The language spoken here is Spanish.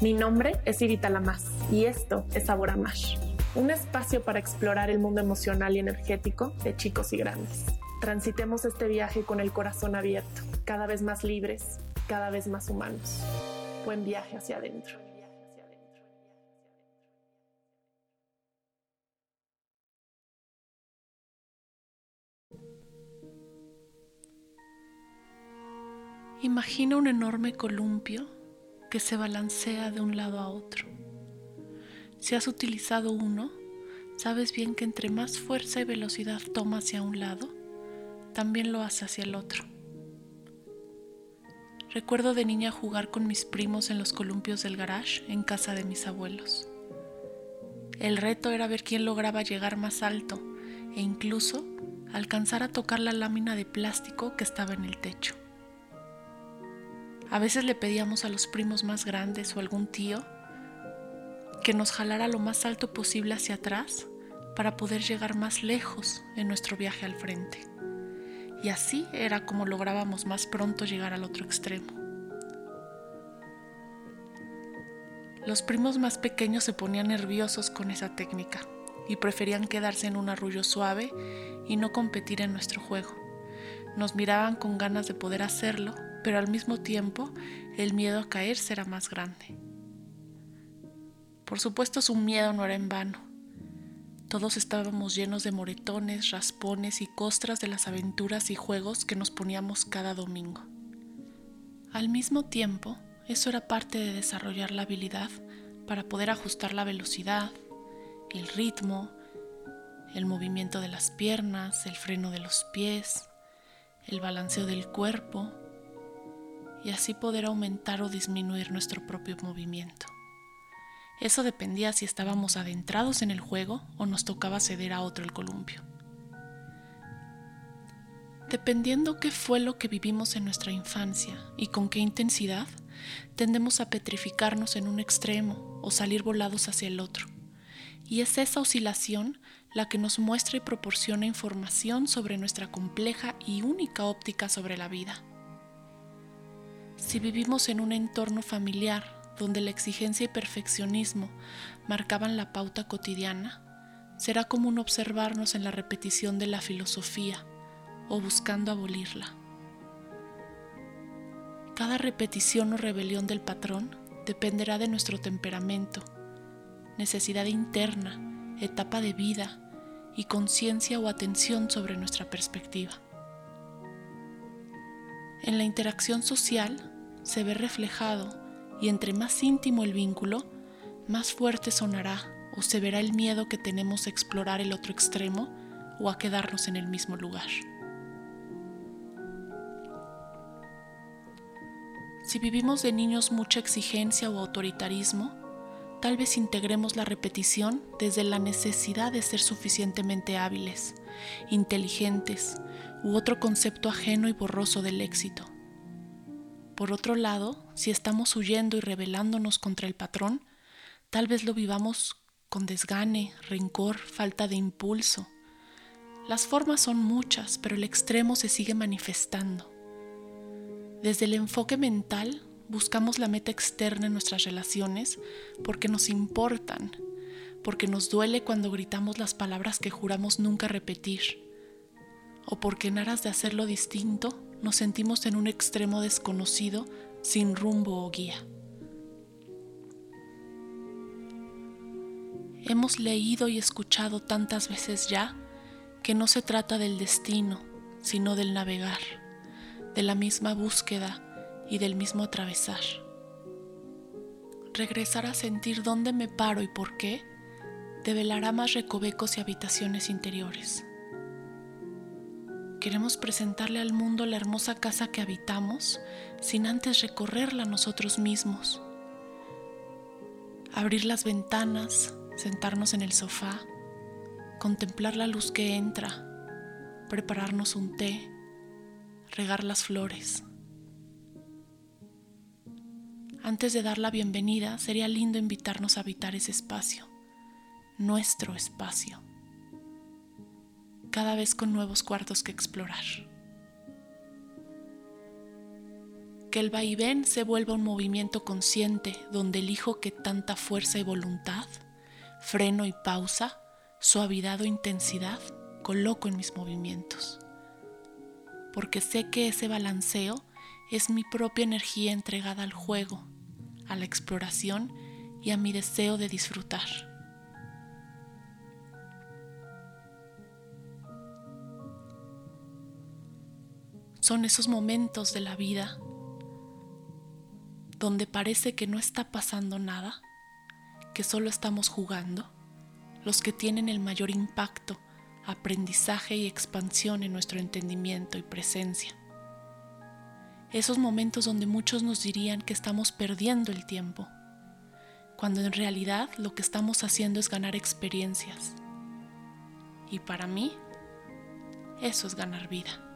Mi nombre es Irita Lamas y esto es Sabor a Mash, un espacio para explorar el mundo emocional y energético de chicos y grandes. Transitemos este viaje con el corazón abierto, cada vez más libres, cada vez más humanos. Buen viaje hacia adentro. Imagina un enorme columpio que se balancea de un lado a otro. Si has utilizado uno, sabes bien que entre más fuerza y velocidad toma hacia un lado, también lo hace hacia el otro. Recuerdo de niña jugar con mis primos en los columpios del garage en casa de mis abuelos. El reto era ver quién lograba llegar más alto e incluso alcanzar a tocar la lámina de plástico que estaba en el techo. A veces le pedíamos a los primos más grandes o algún tío que nos jalara lo más alto posible hacia atrás para poder llegar más lejos en nuestro viaje al frente. Y así era como lográbamos más pronto llegar al otro extremo. Los primos más pequeños se ponían nerviosos con esa técnica y preferían quedarse en un arrullo suave y no competir en nuestro juego. Nos miraban con ganas de poder hacerlo pero al mismo tiempo el miedo a caer será más grande. Por supuesto su miedo no era en vano. Todos estábamos llenos de moretones, raspones y costras de las aventuras y juegos que nos poníamos cada domingo. Al mismo tiempo, eso era parte de desarrollar la habilidad para poder ajustar la velocidad, el ritmo, el movimiento de las piernas, el freno de los pies, el balanceo del cuerpo y así poder aumentar o disminuir nuestro propio movimiento. Eso dependía si estábamos adentrados en el juego o nos tocaba ceder a otro el columpio. Dependiendo qué fue lo que vivimos en nuestra infancia y con qué intensidad, tendemos a petrificarnos en un extremo o salir volados hacia el otro. Y es esa oscilación la que nos muestra y proporciona información sobre nuestra compleja y única óptica sobre la vida. Si vivimos en un entorno familiar donde la exigencia y perfeccionismo marcaban la pauta cotidiana, será común observarnos en la repetición de la filosofía o buscando abolirla. Cada repetición o rebelión del patrón dependerá de nuestro temperamento, necesidad interna, etapa de vida y conciencia o atención sobre nuestra perspectiva. En la interacción social se ve reflejado y entre más íntimo el vínculo, más fuerte sonará o se verá el miedo que tenemos a explorar el otro extremo o a quedarnos en el mismo lugar. Si vivimos de niños mucha exigencia o autoritarismo, tal vez integremos la repetición desde la necesidad de ser suficientemente hábiles, inteligentes u otro concepto ajeno y borroso del éxito. Por otro lado, si estamos huyendo y rebelándonos contra el patrón, tal vez lo vivamos con desgane, rencor, falta de impulso. Las formas son muchas, pero el extremo se sigue manifestando. Desde el enfoque mental, buscamos la meta externa en nuestras relaciones porque nos importan, porque nos duele cuando gritamos las palabras que juramos nunca repetir, o porque en aras de hacerlo distinto nos sentimos en un extremo desconocido sin rumbo o guía. Hemos leído y escuchado tantas veces ya que no se trata del destino, sino del navegar, de la misma búsqueda y del mismo atravesar. Regresar a sentir dónde me paro y por qué develará más recovecos y habitaciones interiores. Queremos presentarle al mundo la hermosa casa que habitamos sin antes recorrerla nosotros mismos. Abrir las ventanas, sentarnos en el sofá, contemplar la luz que entra, prepararnos un té, regar las flores. Antes de dar la bienvenida, sería lindo invitarnos a habitar ese espacio, nuestro espacio cada vez con nuevos cuartos que explorar. Que el vaivén se vuelva un movimiento consciente donde elijo que tanta fuerza y voluntad, freno y pausa, suavidad o intensidad coloco en mis movimientos. Porque sé que ese balanceo es mi propia energía entregada al juego, a la exploración y a mi deseo de disfrutar. Son esos momentos de la vida donde parece que no está pasando nada, que solo estamos jugando, los que tienen el mayor impacto, aprendizaje y expansión en nuestro entendimiento y presencia. Esos momentos donde muchos nos dirían que estamos perdiendo el tiempo, cuando en realidad lo que estamos haciendo es ganar experiencias. Y para mí, eso es ganar vida.